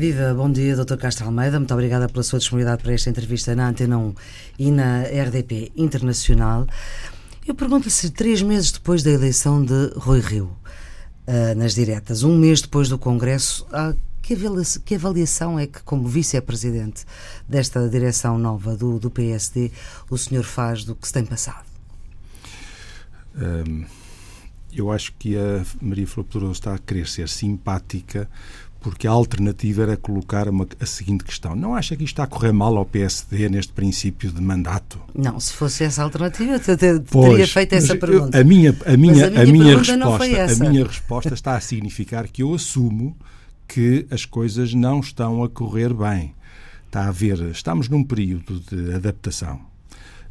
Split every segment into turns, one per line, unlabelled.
Viva, bom dia, Dr. Castro Almeida. Muito obrigada pela sua disponibilidade para esta entrevista na Antena 1 e na RDP Internacional. Eu pergunto-lhe se três meses depois da eleição de Rui Rio, uh, nas diretas, um mês depois do Congresso, que, avaliação, que avaliação é que, como vice-presidente desta direção nova do, do PSD, o senhor faz do que se tem passado?
Um, eu acho que a Maria Flor está a querer ser simpática porque a alternativa era colocar uma, a seguinte questão. Não acha que isto está a correr mal ao PSD neste princípio de mandato?
Não, se fosse essa a alternativa, eu teria pois, feito essa pergunta.
Eu, a minha, a minha, a minha, a minha resposta, a minha resposta está a significar que eu assumo que as coisas não estão a correr bem. Está a ver, estamos num período de adaptação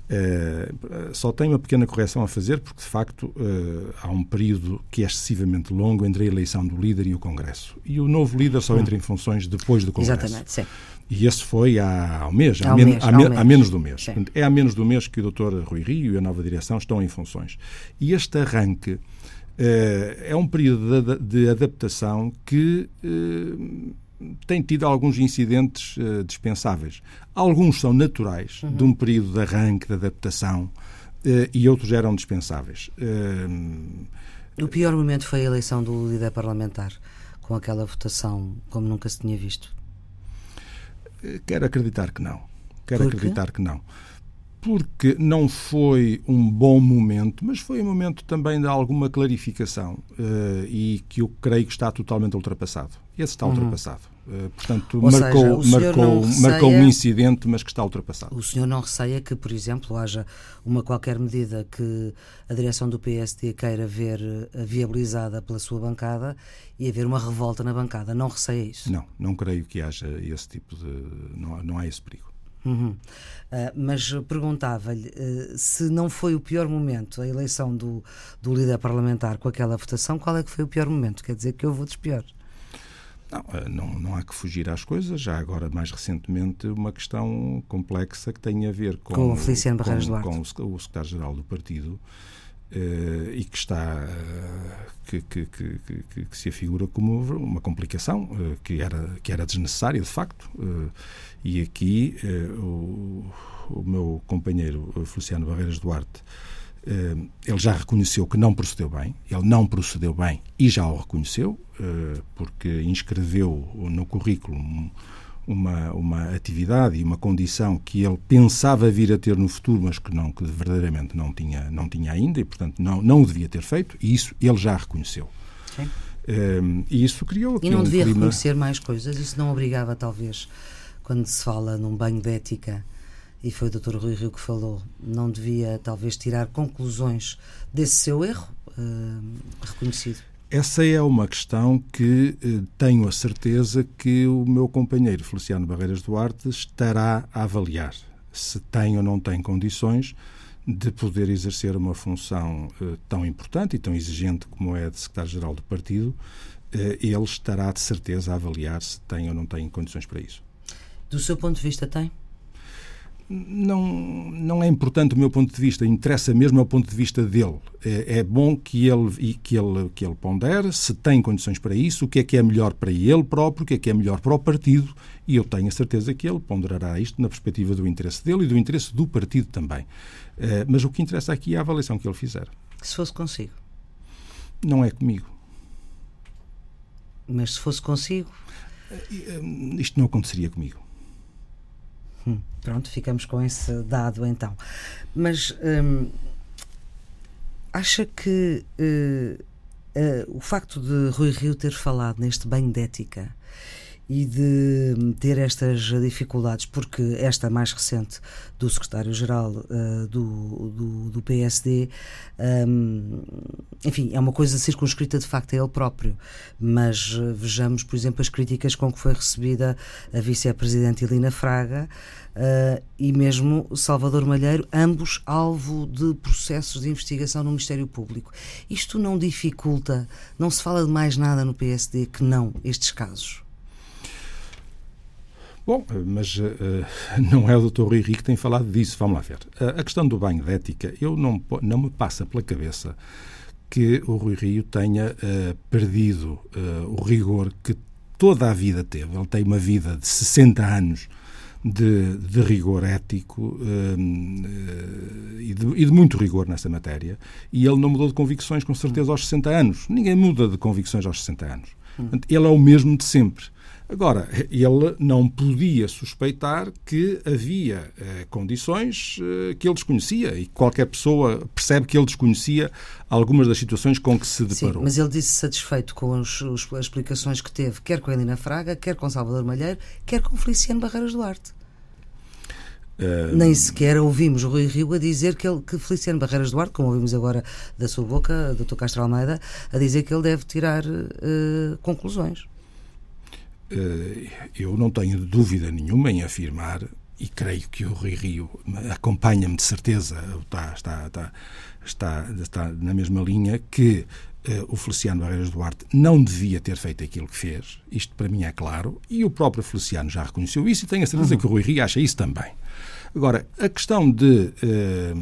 Uh, só tenho uma pequena correção a fazer, porque de facto uh, há um período que é excessivamente longo entre a eleição do líder e o Congresso. E o novo líder só entra em funções depois do Congresso.
Exatamente, sim.
E esse foi há, há um mês, há, men mês, há, mês. há menos do mês. Sim. É há menos do mês que o Dr. Rui Rio e a nova direção estão em funções. E este arranque uh, é um período de, de adaptação que tem tido alguns incidentes uh, dispensáveis. Alguns são naturais, uhum. de um período de arranque, de adaptação, uh, e outros eram dispensáveis. Uh,
o pior momento foi a eleição do líder parlamentar, com aquela votação como nunca se tinha visto.
Quero acreditar que não. Quero acreditar que não porque não foi um bom momento, mas foi um momento também de alguma clarificação uh, e que eu creio que está totalmente ultrapassado. Esse está uhum. ultrapassado. Uh, portanto,
Ou
marcou,
seja,
marcou,
receia,
marcou um incidente, mas que está ultrapassado.
O senhor não receia que, por exemplo, haja uma qualquer medida que a direção do PSD queira ver eh, viabilizada pela sua bancada e haver uma revolta na bancada. Não receia isso?
Não, não creio que haja esse tipo de. Não, não há esse perigo.
Uhum. Uh, mas perguntava-lhe uh, se não foi o pior momento a eleição do, do líder parlamentar com aquela votação, qual é que foi o pior momento? Quer dizer que eu vou dos piores.
Não, uh, não, não há que fugir às coisas. Já agora, mais recentemente, uma questão complexa que tem a ver com,
com o Feliciano Barreiros
com,
Duarte.
com o, o secretário-geral do partido. Uh, e que está uh, que, que, que, que, se afigura como uma complicação uh, que era que era desnecessária de facto e aqui o, o, meu companheiro Feliciano Barreiras Duarte ele já reconheceu que não procedeu bem ele não procedeu bem e já o reconheceu porque inscreveu no currículo uma, uma atividade e uma condição que ele pensava vir a ter no futuro, mas que não que verdadeiramente não tinha, não tinha ainda e, portanto, não, não o devia ter feito, e isso ele já reconheceu. Sim. Ehm, e isso criou aqui
E não
um
devia
clima...
reconhecer mais coisas? Isso não obrigava, talvez, quando se fala num banho de ética, e foi o Dr. Rui Rio que falou, não devia, talvez, tirar conclusões desse seu erro uh, reconhecido?
Essa é uma questão que eh, tenho a certeza que o meu companheiro Feliciano Barreiras Duarte estará a avaliar se tem ou não tem condições de poder exercer uma função eh, tão importante e tão exigente como é de secretário-geral do partido. Eh, ele estará de certeza a avaliar se tem ou não tem condições para isso.
Do seu ponto de vista, tem?
Não, não é importante do meu ponto de vista, interessa mesmo ao ponto de vista dele. É, é, bom que ele, que, ele, que ele pondere se tem condições para isso, o que é que é melhor para ele próprio, o que é que é melhor para o partido, e eu tenho a certeza que ele ponderará isto na perspectiva do interesse dele e do interesse do partido também. É, mas o que interessa aqui é a avaliação que ele fizer.
Se fosse consigo?
Não é comigo.
Mas se fosse consigo?
É, isto não aconteceria comigo.
Hum, pronto, ficamos com esse dado então. Mas hum, acha que uh, uh, o facto de Rui Rio ter falado neste banho de ética e de ter estas dificuldades, porque esta mais recente do secretário-geral uh, do, do, do, PSD, um, enfim, é uma coisa circunscrita de facto a ele próprio, mas uh, vejamos, por exemplo, as críticas com que foi recebida a vice-presidente Helena Fraga uh, e mesmo Salvador Malheiro, ambos alvo de processos de investigação no Ministério Público. Isto não dificulta, não se fala de mais nada no PSD que não estes casos?
Bom, mas uh, não é o Dr. Rui Rico que tem falado disso. Vamos lá ver. Uh, a questão do banho de ética, eu não, não me passa pela cabeça que o Rui Rio tenha uh, perdido o rigor que, toda a vida teve. Ele tem uma vida de 60 anos de, de rigor ético um, uh, e, de, e, de, muito rigor nessa matéria. E ele não mudou de convicções, com certeza, aos 60 anos. Ninguém muda de convicções aos 60 anos. Ele é o mesmo de sempre. Agora, ele não podia suspeitar que havia eh, condições eh, que ele desconhecia e qualquer pessoa percebe que ele desconhecia algumas das situações com que se deparou.
Sim, mas ele disse satisfeito com os, os, as explicações que teve, quer com a Helena Fraga, quer com Salvador Malheiro, quer com Feliciano Barreiras Duarte. Uh, Nem sequer ouvimos o Rui Rio a dizer que, ele, que Feliciano Barreiras Duarte, como ouvimos agora da sua boca, Dr. Castro Almeida, a dizer que ele deve tirar uh, conclusões.
Eh, eu não tenho dúvida nenhuma em afirmar, e creio que o Rui Rio acompanha-me de certeza, está, está, está, está, está na mesma linha, que uh, o Feliciano Barreiras Duarte não devia ter feito aquilo que fez. Isto para mim é claro, e o próprio Feliciano já reconheceu isso, e tenho a certeza uhum. que o Rui Rio acha isso também. Agora, a questão de, eh,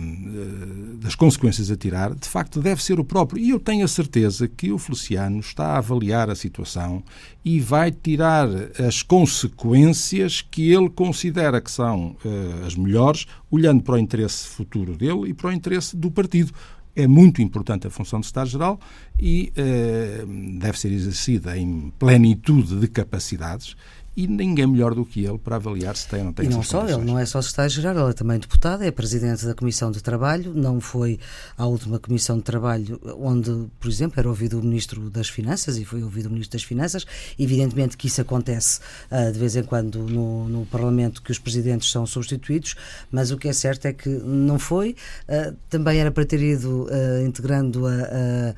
das consequências a tirar, de facto, deve ser o próprio. E eu tenho a certeza que o Feliciano está a avaliar a situação e vai tirar as consequências que ele considera que são eh, as melhores, olhando para o interesse futuro dele e para o interesse do partido é muito importante a função de Estado-Geral e eh, deve ser exercida em plenitude de capacidades e ninguém melhor do que ele para avaliar se tem ou não tem
E não só,
condições.
ele não é só secretário-geral, ele é também deputado, é presidente da Comissão de Trabalho, não foi à última Comissão de Trabalho onde, por exemplo, era ouvido o Ministro das Finanças e foi ouvido o Ministro das Finanças. Evidentemente que isso acontece uh, de vez em quando no, no, Parlamento, que os presidentes são substituídos, mas o que é certo é que não foi. Uh, também era para ter ido uh, integrando a, a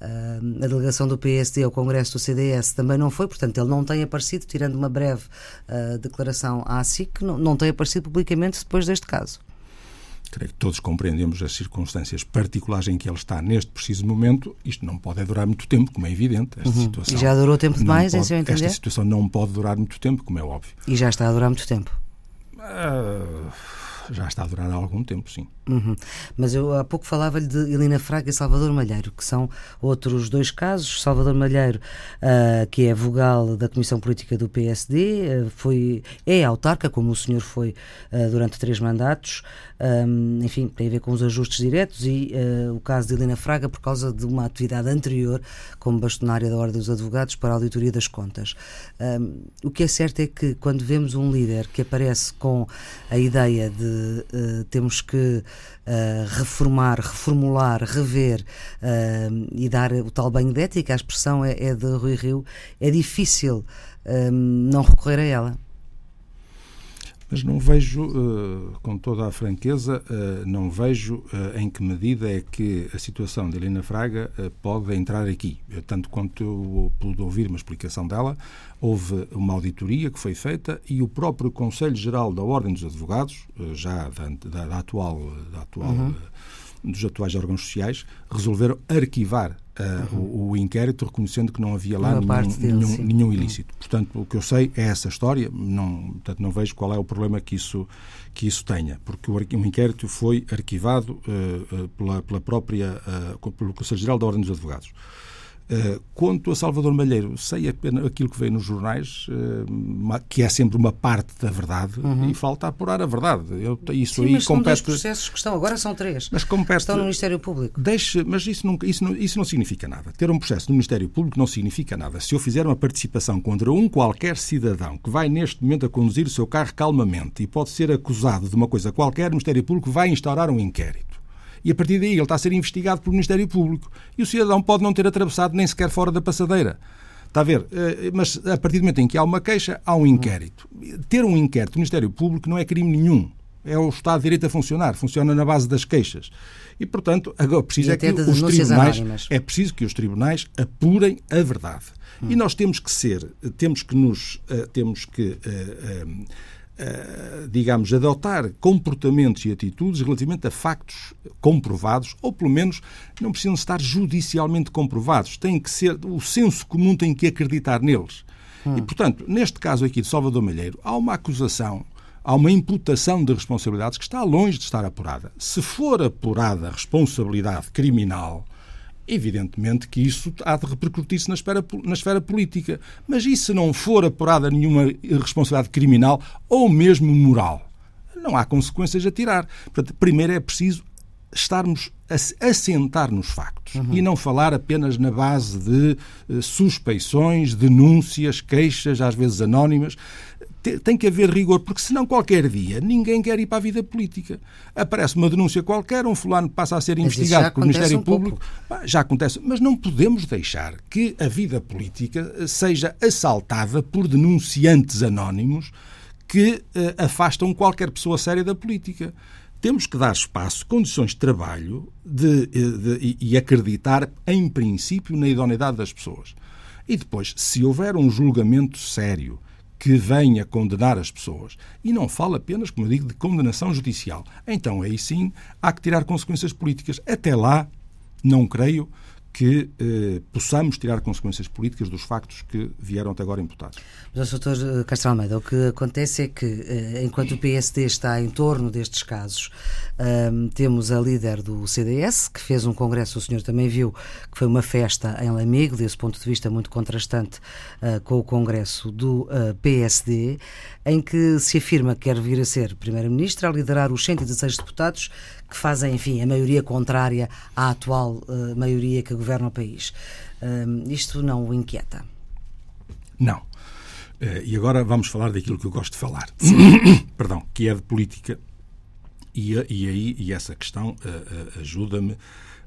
a delegação do PSD ao Congresso do CDS também não foi, portanto, ele não tem aparecido, tirando uma breve uh, declaração à SIC, não, não tem aparecido publicamente depois deste caso.
Creio que todos compreendemos as circunstâncias particulares em que ele está neste preciso momento. Isto não pode durar muito tempo, como é evidente. Esta uhum. situação
e já durou tempo demais, pode, em seu entender?
Esta situação não pode durar muito tempo, como é óbvio.
E já está a durar muito tempo?
Uh já está a durar há algum tempo, sim.
Uhum. Mas eu há pouco falava-lhe de Helena Fraga e Salvador Malheiro, que são outros dois casos. Salvador Malheiro, uh, que é vogal da Comissão Política do PSD, uh, ah, foi, é autarca, como o senhor foi uh, durante três mandatos. Um, enfim, tem a ver com os ajustes diretos e o caso de Helena Fraga por causa de uma atividade anterior como bastonária da Ordem dos Advogados para a auditoria das contas. Um, o que é certo é que quando vemos um líder que aparece com a ideia de uh, temos que uh, reformar, reformular, rever uh, e dar o tal banho de ética, a expressão é, é de Rui Rio, é difícil não recorrer a ela.
Mas não vejo, com toda a franqueza, não vejo em que medida é que a situação de Helena Fraga pode entrar aqui. Tanto quanto eu pude ouvir uma explicação dela, houve uma auditoria que foi feita e o próprio Conselho Geral da Ordem dos Advogados, já da, da, da atual, da atual uhum. dos atuais órgãos sociais, resolveram arquivar uh, uhum. o, o, inquérito, reconhecendo que não havia lá nenhum, dele, nenhum, nenhum, ilícito. Uhum. Portanto, o que eu sei é essa história, não, portanto, não vejo qual é o problema que isso, que isso tenha, porque o, o inquérito foi arquivado uh, pela, pela própria, pelo Conselho Geral da Ordem dos Advogados. Eh, quanto a Salvador Malheiro, sei apenas aquilo que veio nos jornais, uh, que é sempre uma parte da verdade, uhum. e falta apurar a verdade. Eu, isso
Sim,
aí
mas
compete...
dois processos que estão, agora são três.
Mas compete...
Estão no Ministério Público.
Deixe, mas isso não, isso, não, isso não significa nada. Ter um processo no Ministério Público não significa nada. Se eu fizer uma participação contra um qualquer cidadão que vai neste momento a conduzir o seu carro calmamente e pode ser acusado de uma coisa qualquer, o Ministério Público vai instaurar um inquérito e a partir daí ele está a ser investigado pelo Ministério Público. E o cidadão pode não ter atravessado nem sequer fora da passadeira. Está a ver? Eh, mas a partir do momento em que há uma queixa, há um inquérito. Ter um inquérito no Ministério Público não é crime nenhum. É o Estado de Direito a funcionar, funciona na base das queixas. E, portanto, agora preciso é que os tribunais anónimas. é preciso que os tribunais apurem a verdade. Hum. E nós temos que ser, temos que nos eh, temos que uh, uh, digamos, adotar comportamentos e atitudes relativamente a factos comprovados, ou pelo menos não precisam estar judicialmente comprovados. Tem que ser, o senso comum tem que acreditar neles. Hum. E, portanto, neste caso aqui de Salvador Malheiro, há uma acusação, há uma imputação de responsabilidades que está longe de estar apurada. Se for apurada a responsabilidade criminal, Evidentemente que isso há de repercutir-se na esfera, na esfera política. Mas e se não for apurada nenhuma responsabilidade criminal ou mesmo moral? Não há consequências a tirar. Portanto, primeiro é preciso estarmos a assentar nos factos uhum. e não falar apenas na base de uh, suspeições, denúncias, queixas, às vezes anónimas. Tem que haver rigor, porque senão qualquer dia ninguém quer ir para a vida política. Aparece uma denúncia qualquer, um fulano passa a ser investigado pelo Ministério um Público. Pouco. Já acontece, mas não podemos deixar que a vida política eh, seja assaltada por denunciantes anónimos que uh, afastam qualquer pessoa séria da política temos que dar espaço, condições de trabalho de, de, e acreditar, em princípio, na idoneidade das pessoas. E depois, se houver um julgamento sério que venha condenar as pessoas, e não fala apenas, como eu digo, de condenação judicial, então aí sim há que tirar consequências políticas. Até lá, não creio que eh, possamos tirar consequências políticas dos factos que vieram até agora imputados.
Mas, Dr. Castro Almeida, o que acontece é que, eh, enquanto o PSD está em torno destes casos, eh, temos a líder do CDS, que fez um congresso, o senhor também viu, que foi uma festa em Lamego, desse ponto de vista muito contrastante uh, com o congresso do uh, PSD, em que se afirma que quer vir a ser primeira-ministra, a liderar os 116 deputados que fazem, enfim, a maioria contrária à atual uh, maioria que governa o país. Uh, isto não o inquieta?
Não. Uh, e agora vamos falar daquilo que eu gosto de falar. Perdão, que é de política. E, e aí e essa questão ajuda-me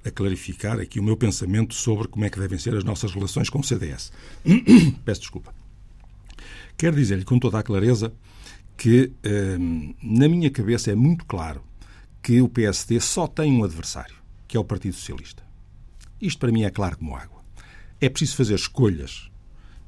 a clarificar aqui o meu pensamento sobre como é que devem ser as nossas relações com o CDS. Peço desculpa. Quero dizer-lhe com toda a clareza que, na minha cabeça, é muito claro que o PSD só tem um adversário, que é o Partido Socialista. Isto para mim é claro como água. É preciso fazer escolhas,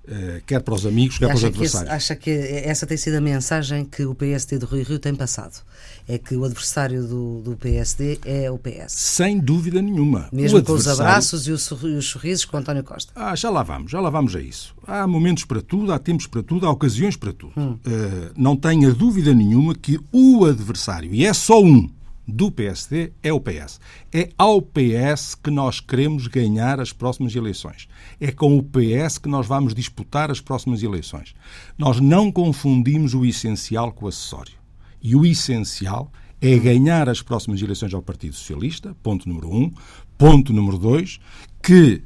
eh, quer para os amigos, quer para os adversários.
Que esse, acha que essa tem sido a mensagem que o PSD do Rui Rio tem passado? É que o adversário do, do PSD é o PS?
Sem dúvida nenhuma.
Mesmo com os abraços e os sorrisos com António Costa?
Ah, já lá vamos, já lá vamos a isso. Há momentos para tudo, há tempos para tudo, há ocasiões para tudo. Hum. Uh, não tenha dúvida nenhuma que o adversário, e é só um, do PSD é o PS. É ao PS que nós queremos ganhar as próximas eleições. É com o PS que nós vamos disputar as próximas eleições. Nós não confundimos o essencial com o acessório. E o essencial é ganhar as próximas eleições ao Partido Socialista, ponto número um. Ponto número dois, que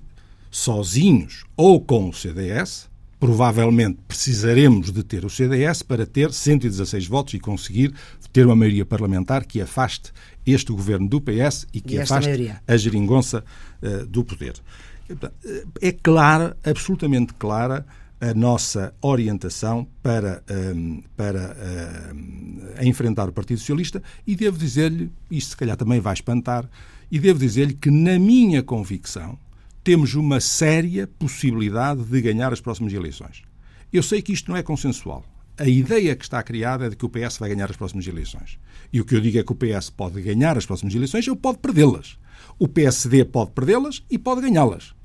sozinhos ou com o CDS, provavelmente precisaremos de ter o CDS para ter 116 votos e conseguir ter uma maioria parlamentar que afaste este governo do PS e que e afaste maioria. a geringonça uh, do poder. Eh, é clara, absolutamente clara, a nossa orientação para, um, ehm, para uh, enfrentar o Partido Socialista e devo dizer-lhe, isto se calhar também vai espantar, e devo dizer-lhe que, na minha convicção, temos uma séria possibilidade de ganhar as próximas eleições. Eu sei que isto não é consensual a ideia que está criada é de que o PS vai ganhar as próximas eleições. E o que eu digo é que o PS pode ganhar as próximas eleições ou pode perdê-las. O PSD pode perdê-las e pode ganhá-las.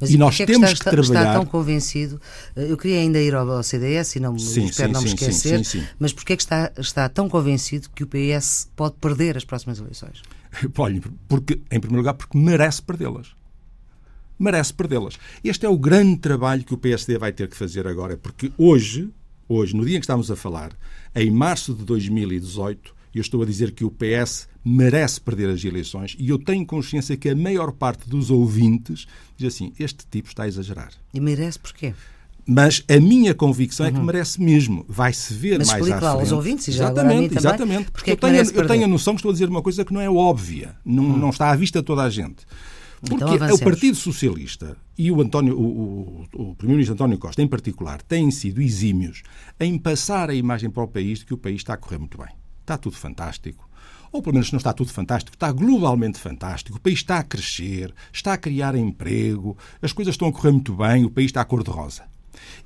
Mas e nós é que temos está, que trabalhar. Está tão convencido. Eu queria ainda ir ao CDS e não, sim, espero sim, não me esquecer. Sim, mas porquê é que está, está tão convencido que o PS pode perder as próximas eleições?
Olha, porque, em primeiro lugar, porque merece perdê-las. Merece perdê-las. Este é o grande trabalho que o PSD vai ter que fazer agora, porque hoje hoje, no dia em que estamos a falar, em março de 2018, eu estou a dizer que o PS merece perder as eleições e eu tenho consciência que a maior parte dos ouvintes diz assim: este tipo está a exagerar.
E merece porquê?
Mas a minha convicção uhum. é que uhum. merece mesmo. Vai-se ver
Mas
mais à
lá
frente.
aos ouvintes e já
exatamente,
também,
exatamente. Porque, porque eu, tenho, eu tenho a noção que estou a dizer uma coisa que não é óbvia, não, uhum. não está à vista de toda a gente. Porque então, o Partido Socialista e o, António, o, o, o Primeiro-Ministro António Costa, em particular, têm sido exímios em passar a imagem para o país de que o país está a correr muito bem. Está tudo fantástico. Ou pelo menos não está tudo fantástico, está globalmente fantástico. O país está a crescer, está a criar emprego, as coisas estão a correr muito bem, o país está a cor-de-rosa.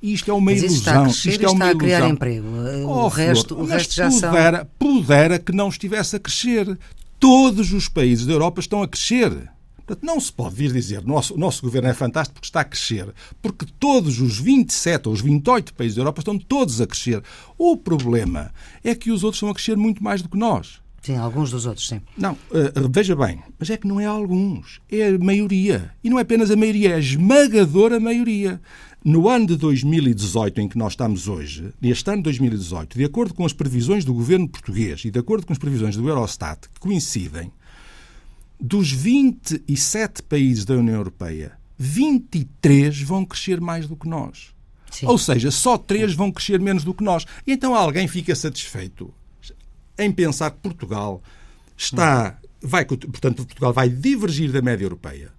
Isto é uma
mas
ilusão.
Está a crescer
isto é
uma está a criar ilusão. emprego. Oh, o resto, o resto já
pudera,
são...
pudera que não estivesse a crescer. Todos os países da Europa estão a crescer. Portanto, não se pode vir dizer nosso, o nosso governo é fantástico porque está a crescer, porque todos os 27 ou os 28 países da Europa estão todos a crescer. O problema é que os outros estão a crescer muito mais do que nós.
Sim, alguns dos outros, sim.
Não, uh, veja bem, mas é que não é alguns, é a maioria. E não é apenas a maioria, é a esmagadora maioria. No ano de 2018, em que nós estamos hoje, neste ano de 2018, de acordo com as previsões do governo português e de acordo com as previsões do Eurostat, que coincidem, dos 27 países da União Europeia, 23 vão crescer mais do que nós. Sim. Ou seja, só 3 vão crescer menos do que nós. E então alguém fica satisfeito em pensar que Portugal está. Vai, portanto, Portugal vai divergir da média europeia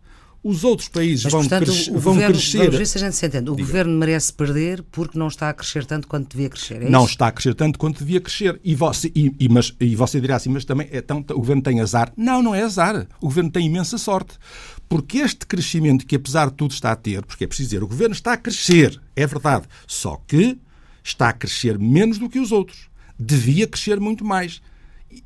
os outros países Mas, vão, portanto, cres o vão
governo,
crescer.
Vamos ver se a gente se entende. O Diga. governo merece perder porque não está a crescer tanto quanto devia crescer. É
não
isso?
está a crescer tanto quanto devia crescer. E você, e, e, mas, e você dirá assim, mas também é tão, o governo tem azar. Não, não é azar. O governo tem imensa sorte. Porque este crescimento que, apesar de tudo, está a ter, porque é preciso dizer, o governo está a crescer, é verdade. Só que está a crescer menos do que os outros. Devia crescer muito mais.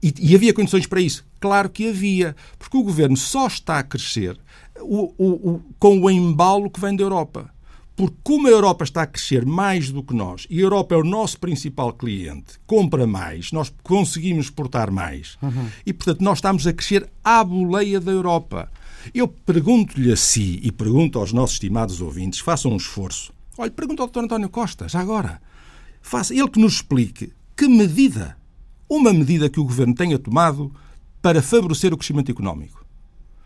E, e, havia condições para isso? Claro que havia, porque o governo só está a crescer o, o, o, com o embalo que vem da Europa. Porque como a Europa está a crescer mais do que nós, e a Europa é o nosso principal cliente, compra mais, nós conseguimos exportar mais, uhum. e portanto nós estamos a crescer à boleia da Europa. Eu pergunto-lhe a si e pergunto aos nossos estimados ouvintes, façam um esforço. Olha, pergunto ao Dr. António Costa, já agora. Faça, ele que nos explique que medida, uma medida que o Governo tenha tomado para favorecer o crescimento económico.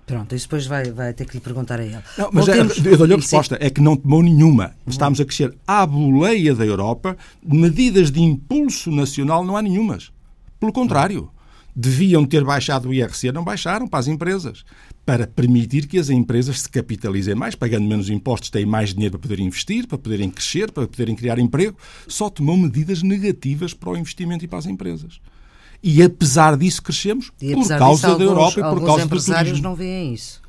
Pronto, isso depois vai, vai ter que lhe perguntar a ele.
Não, mas é, eu dou-lhe a resposta, é que não tomou nenhuma. Estamos a crescer à boleia da Europa, medidas de impulso nacional não há nenhumas. Pelo contrário, deviam ter baixado o IRC, não baixaram para as empresas. Para permitir que as empresas se capitalizem mais, pagando menos impostos, têm mais dinheiro para poderem investir, para poderem crescer, para poderem criar emprego. Só tomou medidas negativas para o investimento e para as empresas. E apesar disso crescemos e, por causa disso, da Europa e por causa do turismo.
não veem isso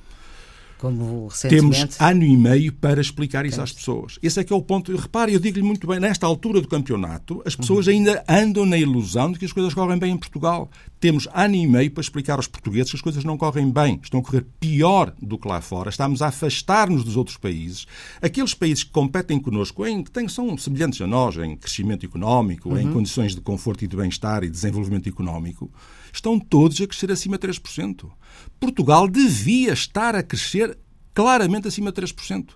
como recentemente...
Temos ano e meio para explicar isso às pessoas. Esse é que é o ponto. Repare, eu digo-lhe muito bem, nesta altura do campeonato, as pessoas uhum. ainda andam na ilusão de que as coisas correm bem em Portugal. Temos ano e meio para explicar aos portugueses que as coisas não correm bem, estão a correr pior do que lá fora, estamos a afastar-nos dos outros países. Aqueles países que competem connosco, em, que têm, são semelhantes a nós em crescimento económico, uhum. em condições de conforto e de bem-estar e desenvolvimento económico, estão todos a crescer acima de 3%. Portugal devia estar a crescer claramente acima de 3%,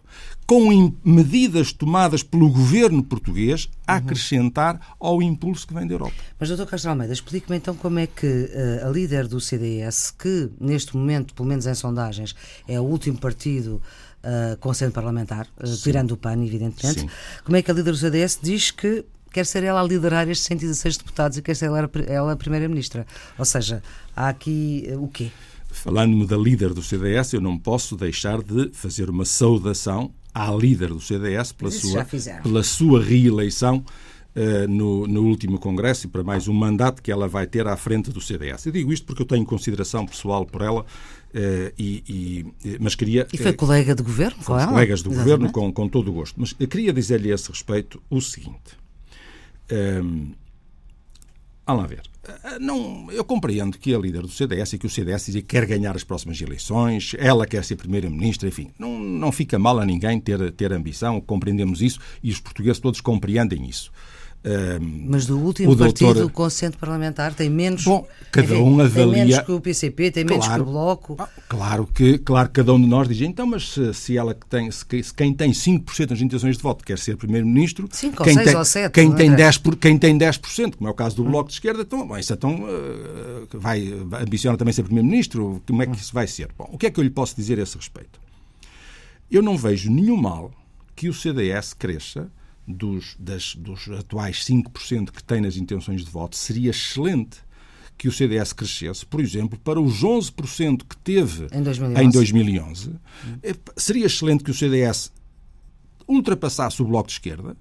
com medidas tomadas pelo governo português a uhum. acrescentar ao impulso que vem da Europa.
Mas, Dr. Castro Almeida, explique-me então como é que uh, a líder do CDS, que neste momento, pelo menos em sondagens, é o último partido uh, com centro parlamentar, uh, tirando o PAN, evidentemente, Sim. como é que a líder do CDS diz que quer ser ela a liderar estes 116 deputados e quer ser ela, ela a primeira-ministra? Ou seja, há aqui o quê?
Falando-me da líder do CDS, eu não posso deixar de fazer uma saudação à líder do CDS pela, sua, pela sua reeleição uh, no, no, último Congresso e para mais um mandato que ela vai ter à frente do CDS. Eu digo isto porque eu tenho consideração pessoal por ela, uh, e, e, mas queria.
E foi colega de governo com ela?
Colegas do Exatamente. governo, com, com todo o gosto. Mas eu queria dizer-lhe a esse respeito o seguinte. Um, Vamos lá ver. Eh, não, eu compreendo que a líder do CDS e que o CDS quer ganhar as próximas eleições, ela quer ser primeira-ministra, enfim. Não, não fica mal a ninguém ter, ter ambição, compreendemos isso e os portugueses todos compreendem isso.
Mas do último o partido doutor... com assento parlamentar tem menos.
Bom, cada enfim, um avalia.
Tem menos que o PCP, tem menos claro, que o Bloco.
Ah, claro que, claro que cada um de nós diz, então, mas se, se ela que tem, se, quem tem 5% das intenções de voto quer ser primeiro-ministro.
5 ou 6 ou 7.
Quem, tem 10, por, quem tem 10%, como é o caso do. Bloco de Esquerda, então, bom, isso então uh, vai, ambiciona também ser primeiro-ministro. Como é que isso vai ser? Bom, o que é que eu lhe posso dizer a esse respeito? Eu não vejo nenhum mal que o CDS cresça dos, das, dos atuais 5% que tem nas intenções de voto, seria excelente que o CDS crescesse, por exemplo, para os 11% que teve
em 2011.
Em 2011. É, seria excelente que o CDS ultrapassasse o Bloco de Esquerda,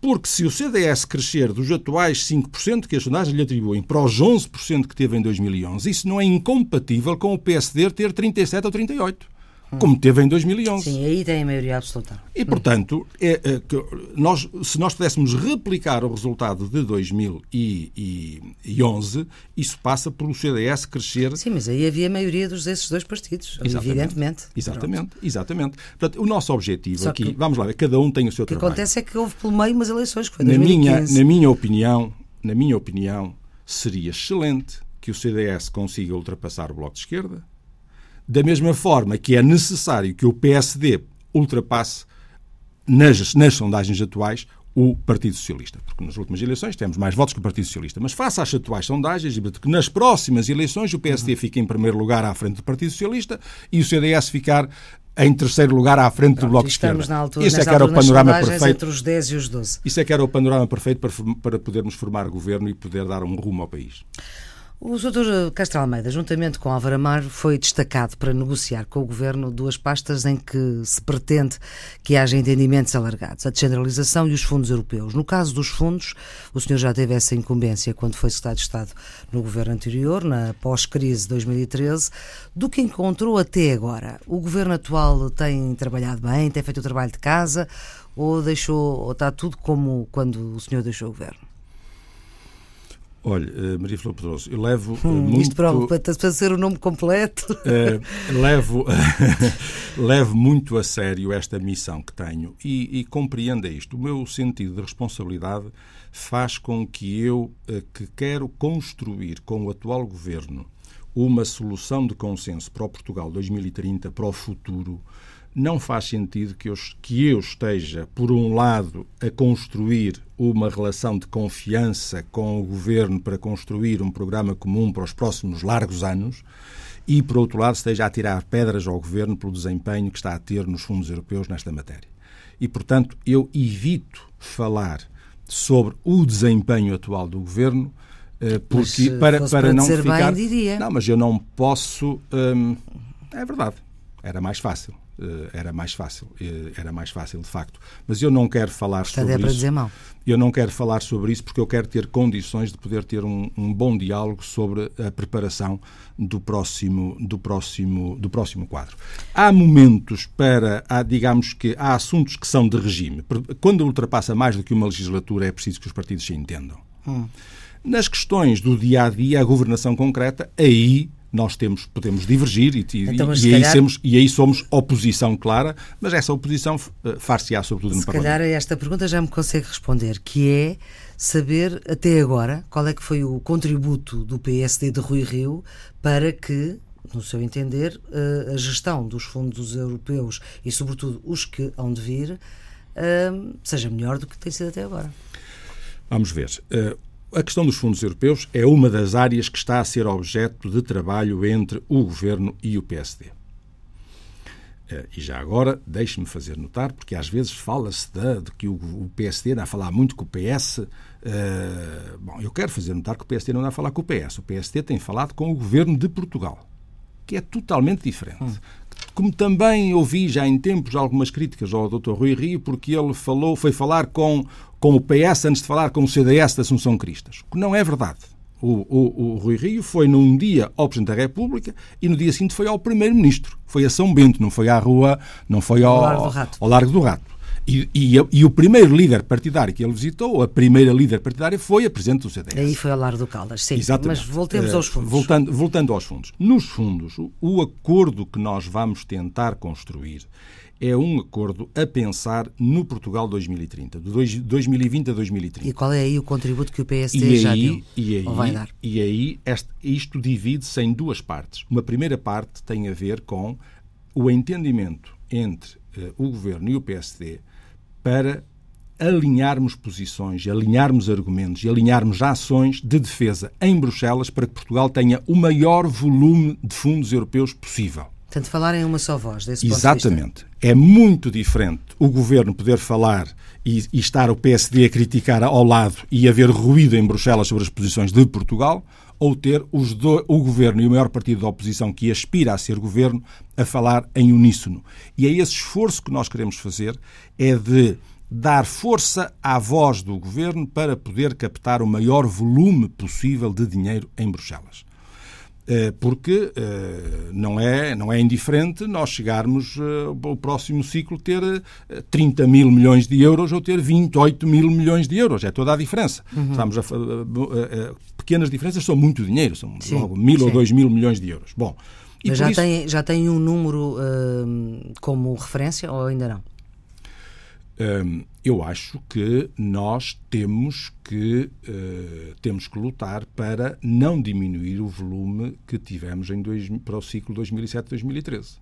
porque se o CDS crescer dos atuais 5% que as sondagens lhe atribuem para os 11% que teve em 2011, isso não é incompatível com o PSD ter 37 ou 38 como teve em 2011.
Sim, aí tem a maioria absoluta.
E, portanto, é, é, nós, se nós pudéssemos replicar o resultado de 2011, isso passa pelo CDS crescer...
Sim, mas aí havia a maioria dos, desses dois partidos, exatamente, evidentemente.
Exatamente, Pronto. exatamente. Portanto, o nosso objetivo Só aqui, vamos lá ver, cada um tem o seu
trabalho.
O que
acontece é que houve pelo meio umas eleições, que foi
na minha, na minha opinião, na minha opinião, seria excelente que o CDS consiga ultrapassar o Bloco de Esquerda, da mesma forma que é necessário que o PSD ultrapasse, nas, nas sondagens atuais, o Partido Socialista. Porque nas últimas eleições temos mais votos que o Partido Socialista. Mas face às atuais sondagens, que nas próximas eleições o PSD uhum. fica em primeiro lugar à frente do Partido Socialista e o CDS ficar em terceiro lugar à frente Pronto, do Bloco de Esquerda.
Na altura, Isso é que era o panorama perfeito. Entre os 10 e os 12.
Isso é que era o panorama perfeito para, para podermos formar governo e poder dar um rumo ao país.
O Dr. Castro Almeida, juntamente com Álvaro Amaro, foi destacado para negociar com o Governo duas pastas em que se pretende que haja entendimentos alargados, a descentralização e os fundos europeus. No caso dos fundos, o senhor já teve essa incumbência quando foi Secretário de Estado no Governo anterior, na pós-crise 2013. Do que encontrou até agora? O Governo atual tem trabalhado bem, tem feito o trabalho de casa ou, deixou, ou está tudo como quando o senhor deixou o Governo?
Olha, eh, Maria Flor Pedroso, eu levo hum, muito...
Isto preocupa-te para ser o nome completo?
Uh, levo, levo muito a sério esta missão que tenho e, e compreenda isto. O meu sentido de responsabilidade faz com que eu, que quero construir com o atual governo uma solução de consenso para o Portugal 2030, para o futuro, não faz sentido que eu, que eu esteja, por um lado, a construir uma relação de confiança com o governo para construir um programa comum para os próximos largos anos e, por outro lado, esteja a tirar pedras ao governo pelo desempenho que está a ter nos fundos europeus nesta matéria. E, portanto, eu evito falar sobre o desempenho atual do governo eh, porque
mas,
para, para não ficar
bem, diria.
não mas eu não posso hum, é verdade era mais fácil era mais fácil, eh, era mais fácil de facto. Mas eu não quero falar
Portanto,
sobre
é para
isso.
Dizer mal.
Eu não quero falar sobre isso porque eu quero ter condições de poder ter um, um, bom diálogo sobre a preparação do próximo, do próximo, do próximo quadro. Há momentos para, há, digamos que há assuntos que são de regime. Quando ultrapassa mais do que uma legislatura é preciso que os partidos se entendam. Hum. Nas questões do dia a dia, a governação concreta, aí nós temos, podemos divergir e, então, e, aí calhar, somos, e aí somos oposição clara, mas essa oposição uh, far-se-á sobretudo no
se
Parlamento.
Se calhar esta pergunta já me consegue responder, que é saber até agora qual é que foi o contributo do PSD de Rui Rio para que, no seu entender, uh, a gestão dos fundos europeus e, sobretudo, os que hão de vir, uh, seja melhor do que tem sido até agora.
Vamos ver. A questão dos fundos europeus é uma das áreas que está a ser objeto de trabalho entre o Governo e o PSD. Eh, e já agora, deixe-me fazer notar, porque às vezes fala-se de, de, que o, PSD anda a falar muito com o PS. Uh, eh, bom, eu quero fazer notar que o PSD não anda a falar com o PS. O PSD tem falado com o Governo de Portugal, que é totalmente diferente. Hum. Como também ouvi já em tempos algumas críticas ao Dr. Rui Rio, porque ele falou, foi falar com com o PS antes de falar com o CDS da Assunção Cristas. O que não é verdade. O, o, o, Rui Rio foi num dia ao Presidente da República e no dia seguinte foi ao Primeiro-Ministro. Foi a São Bento, não foi à rua, não foi ao,
Largo do Rato.
Ao Largo do Rato. E, e, e, o primeiro líder partidário que ele visitou, a primeira líder partidária, foi a Presidente do CDS.
Aí foi ao Largo do Caldas, sim.
Exatamente.
Mas voltemos eh, aos fundos.
Voltando, voltando aos fundos. Nos fundos, o acordo que nós vamos tentar construir é um acordo a pensar no Portugal 2030, de 2020 a 2030.
E qual é aí o contributo que o PSD já deu?
E aí,
ou vai dar?
E aí este, isto divide-se em duas partes. Uma primeira parte tem a ver com o entendimento entre uh, o Governo e o PSD para alinharmos posições, alinharmos argumentos e alinharmos ações de defesa em Bruxelas para que Portugal tenha o maior volume de fundos europeus possível.
Portanto, falar em uma só voz, desse
Exatamente. É muito diferente o governo poder falar e, e, estar o PSD a criticar ao lado e haver ruído em Bruxelas sobre as posições de Portugal, ou ter do, o governo e o maior partido da oposição que aspira a ser governo a falar em uníssono. E é esse esforço que nós queremos fazer, é de dar força à voz do governo para poder captar o maior volume possível de dinheiro em Bruxelas. Eh, porque eh, não é, não é indiferente nós chegarmos ao eh, próximo ciclo ter 30 mil milhões de euros ou ter 28 mil milhões de euros. É toda a diferença. Uhum. Estamos a, pequenas diferenças são muito dinheiro, são sim, logo mil sim. ou dois mil milhões de euros. Bom,
Mas já, isso... tem, já tem um número uh, como referência ou ainda não?
Um, eu acho que nós temos que, uh, temos que lutar para não diminuir o volume que tivemos em dois, para o ciclo 2007-2013.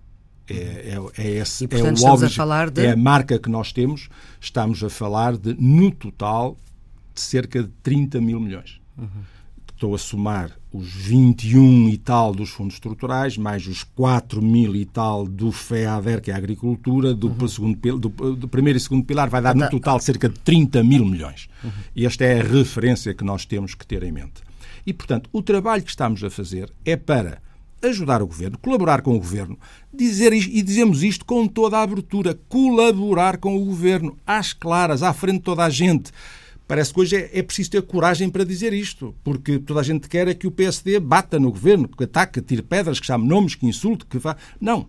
É, é, é, esse,
e, portanto,
é o
estamos
óbvio,
a falar de...
é a marca que nós temos. Estamos a falar de, no total, de cerca de 30 mil milhões. Uhum estou a somar os 21 e tal dos fundos estruturais, mais os 4 mil e tal do FEADER, que é a agricultura, do, uhum. segundo, do, do, primeiro e segundo pilar, vai dar no total cerca de 30 mil milhões. Uhum. E esta é a referência que nós temos que ter em mente. E, portanto, o trabalho que estamos a fazer é para ajudar o governo, colaborar com o governo, dizer e dizemos isto com toda a abertura, colaborar com o governo, às claras, à frente de toda a gente Parece que hoje é, é, preciso ter coragem para dizer isto, porque toda a gente quer é que o PSD bata no governo, que ataque, tire pedras, que chame nomes, que insulte, que vá. Não.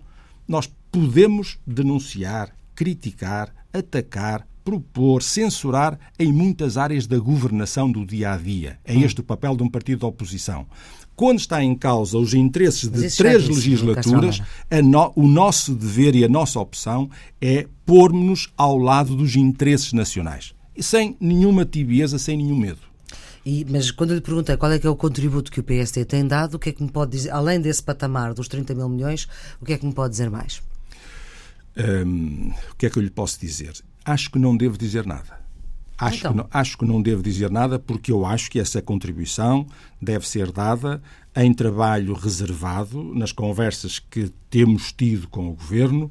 Nós podemos denunciar, criticar, atacar, propor, censurar em muitas áreas da governação do dia a dia. É hum. este o papel de um partido de oposição. Quando está em causa os interesses de três legislaturas, no, o nosso dever e a nossa opção é pôr-nos ao lado dos interesses nacionais sem nenhuma tibieza, sem nenhum medo.
E, mas quando eu lhe perguntei qual é que é o contributo que o PSD tem dado, o que é que me pode dizer, além desse patamar dos 30 mil milhões, o que é que me pode dizer mais?
Hum, o que é que eu lhe posso dizer? Acho que não devo dizer nada. Acho, então. que não, acho que não devo dizer nada porque eu acho que essa contribuição deve ser dada em trabalho reservado, nas conversas que temos tido com o Governo,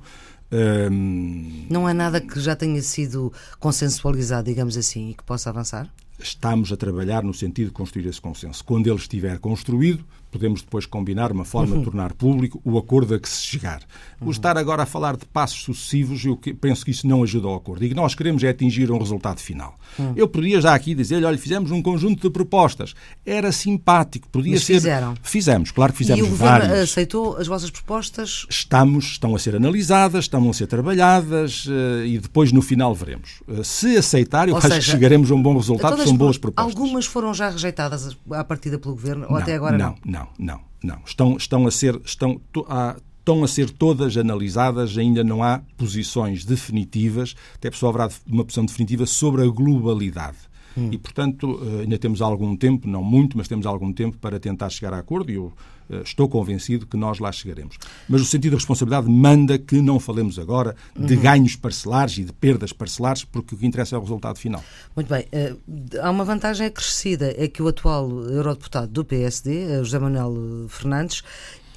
um, não é nada que já tenha sido consensualizado, digamos assim, e que possa avançar?
Estamos a trabalhar no sentido de construir esse consenso. Quando ele estiver construído, podemos depois combinar uma forma uhum. de tornar público o acordo a que se chegar. Uhum. O estar agora a falar de passos sucessivos, eu penso que isso não ajuda ao acordo. E que nós queremos é atingir um resultado final. Uhum. Eu podia já aqui dizer, olha, fizemos um conjunto de propostas. Era simpático, podia
Mas
ser.
Fizeram.
Fizemos, claro que fizemos
e o
várias.
governo aceitou as vossas propostas?
Estamos, estão a ser analisadas, estão a ser trabalhadas uh, e depois no final veremos. Uh, se aceitar, eu ou acho seja, que chegaremos a um bom resultado, são boas propostas.
Algumas foram já rejeitadas à partida pelo governo, ou
não,
até agora
não? Não, não, não. Não, estão, estão a ser estão, a, estão a ser todas analisadas, ainda não há posições definitivas, até pessoal haverá uma posição definitiva sobre a globalidade. Hum. E, portanto, eh, ainda temos algum tempo, não muito, mas temos algum tempo para tentar chegar a acordo e eu eh, estou convencido que nós lá chegaremos. Mas o sentido da responsabilidade manda que não falemos agora de uhum. ganhos parcelares e de perdas parcelares, porque o que interessa é o resultado final.
Muito bem. Eh, há uma vantagem acrescida, é que o atual eurodeputado do PSD, José Manuel Fernandes,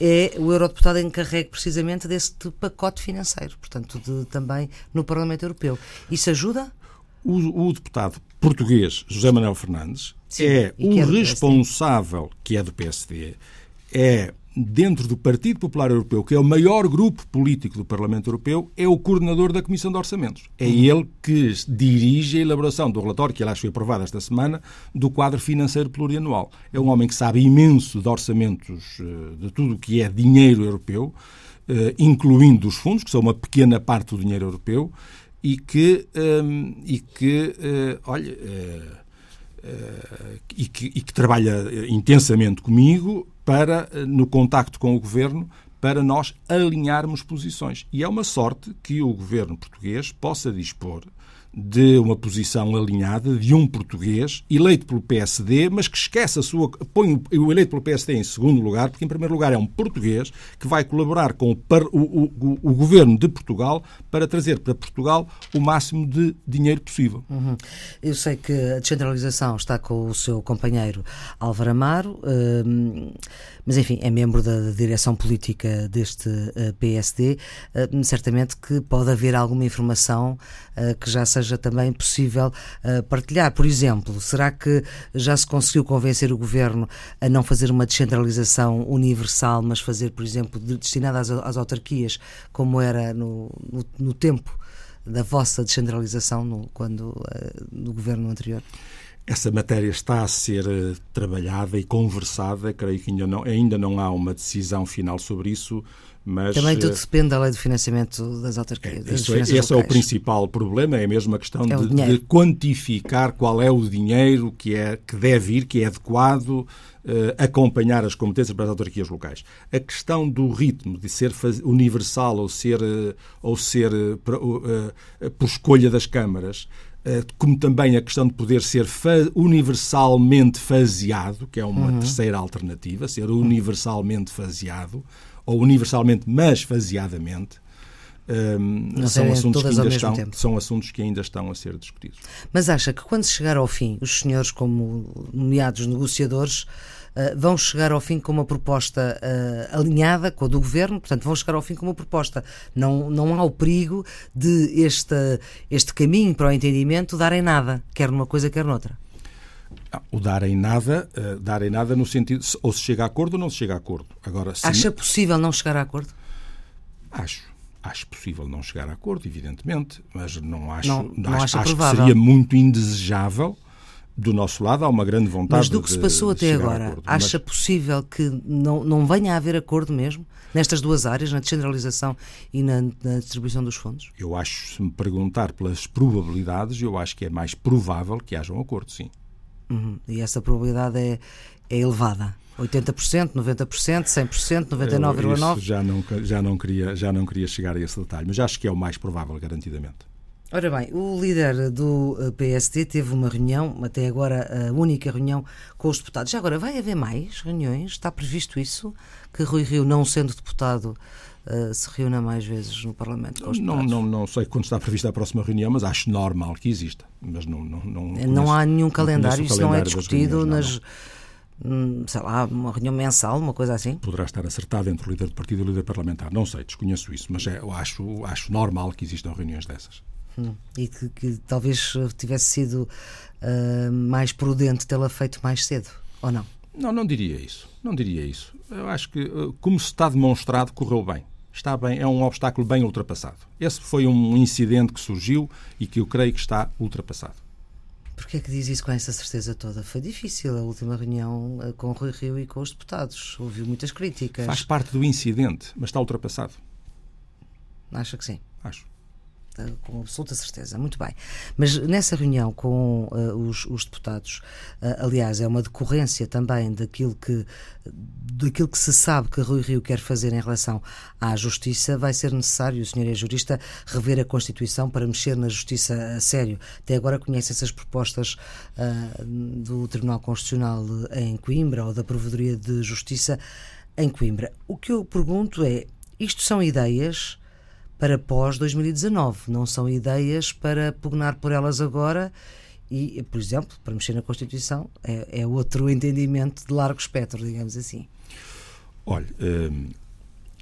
é o eurodeputado encarregue precisamente deste pacote financeiro, portanto, de, também no Parlamento Europeu. Isso ajuda?
O, o deputado português José Manuel Fernandes Sim, é o é responsável, que é do PSD, é dentro do Partido Popular Europeu, que é o maior grupo político do Parlamento Europeu, é o coordenador da Comissão de Orçamentos. É uhum. ele que dirige a elaboração do relatório, que aliás foi aprovado esta semana, do quadro financeiro plurianual. É um homem que sabe imenso de orçamentos, eh, de tudo o que é dinheiro europeu, eh, incluindo os fundos, que são uma pequena parte do dinheiro europeu, e que, um, e que uh, olha, uh, uh, e, que, e que trabalha intensamente comigo para, no contacto com o governo, para nós alinharmos posições. E é uma sorte que o governo português possa dispor de uma posição alinhada de um português eleito pelo PSD, mas que esquece a sua. põe o eleito pelo PSD em segundo lugar, porque, em primeiro lugar, é um português que vai colaborar com o, o, o, o governo de Portugal para trazer para Portugal o máximo de dinheiro possível.
Uhum. Eu sei que a descentralização está com o seu companheiro Álvaro Amaro. Hum, mas enfim, é membro da direção política deste uh, PSD. Uh, certamente que pode haver alguma informação que já seja também possível partilhar. Por exemplo, será que já se conseguiu convencer o governo a não fazer uma descentralização universal, mas fazer, por exemplo, destinada às, às autarquias, como era no, no, no tempo da vossa descentralização no, quando, no governo anterior?
essa matéria está a ser eh, trabalhada e conversada. Creio que ainda não, ainda não há uma decisão final sobre isso. Mas,
Também tudo depende da lei de financiamento das autarquias.
É, isso é, esse é o principal problema, é mesmo a questão é de, de, quantificar qual é o dinheiro que, é, que deve ir, que é adequado, uh, acompanhar as competências para as autarquias locais. A questão do ritmo, de ser universal ou ser, uh, ou ser por escolha das câmaras, como também a questão de poder ser universalmente faseado, que é uma uhum. terceira alternativa, ser universalmente faseado, ou universalmente, mas faseadamente, um, são, assuntos que ainda estão, são assuntos que ainda estão a ser discutidos.
Mas acha que quando chegar ao fim, os senhores, como nomeados negociadores, uh, vão chegar ao fim com uma proposta uh, alinhada com a do governo, portanto, vão chegar ao fim com uma proposta. Não, não há o perigo de este, este caminho para o entendimento dar em nada, quer numa coisa, quer noutra.
O dar em nada, uh, dar em nada no sentido ou se chega a acordo ou não se chega a acordo. Agora,
Acha possível não chegar a acordo?
Acho. Acho possível não chegar a acordo, evidentemente, mas não acho, não, não acho, acho que seria muito indesejável. Do nosso lado há uma grande vontade.
Mas do que se passou até agora, acordo, acha mas... possível que não, não venha a haver acordo mesmo nestas duas áreas, na descentralização e na, na distribuição dos fundos?
Eu acho, se me perguntar pelas probabilidades, eu acho que é mais provável que haja um acordo, sim.
Uhum. E essa probabilidade é, é elevada. 80%, 90%, 100%, 99,9%?
Já não, já, não queria, já não queria chegar a esse detalhe, mas acho que é o mais provável, garantidamente.
Ora bem, o líder do eh, PSD teve uma reunião, até agora a única reunião com os deputados. Já agora, vai haver mais reuniões? Está previsto isso? Que Rui Rio, não sendo deputado, uh, se reúna mais vezes no Parlamento com os
não, não, não sei quando está prevista a próxima reunião, mas acho normal que exista. Mas não, não, não,
conheço, não há nenhum calendário, isso não é discutido nas. Hum, sei lá, uma reunião mensal, uma coisa assim?
Poderá estar acertado entre o líder do partido e o líder parlamentar. Não sei, desconheço isso, mas é, acho, acho normal que existam reuniões dessas.
Hum, e que, que, talvez tivesse sido uh, mais prudente tê-la feito mais cedo, ou não?
Não, não diria isso. Não diria isso. Eu acho que, como se está demonstrado, correu bem está bem, é um obstáculo bem ultrapassado. Esse foi um incidente que surgiu e que eu creio que está ultrapassado.
Porquê é que diz isso com essa certeza toda? Foi difícil a última reunião eh, com o Rui Rio e com os deputados. Ouviu muitas críticas.
Faz parte do incidente, mas está ultrapassado.
Acha que sim?
Acho
com absoluta certeza. Muito bem. Mas nessa reunião com uh, os, os, deputados, uh, aliás, é uma decorrência também daquilo que, daquilo que se sabe que Rui Rio quer fazer em relação à justiça, vai ser necessário, o senhor é jurista, rever a Constituição para mexer na justiça a sério. Até agora conhece essas propostas uh, do Tribunal Constitucional em Coimbra ou da Provedoria de Justiça em Coimbra. O que eu pergunto é, isto são ideias para pós-2019. Não são ideias para pugnar por elas agora e, por exemplo, para mexer na Constituição, é, é outro entendimento de largo espectro, digamos assim.
Olha, hum,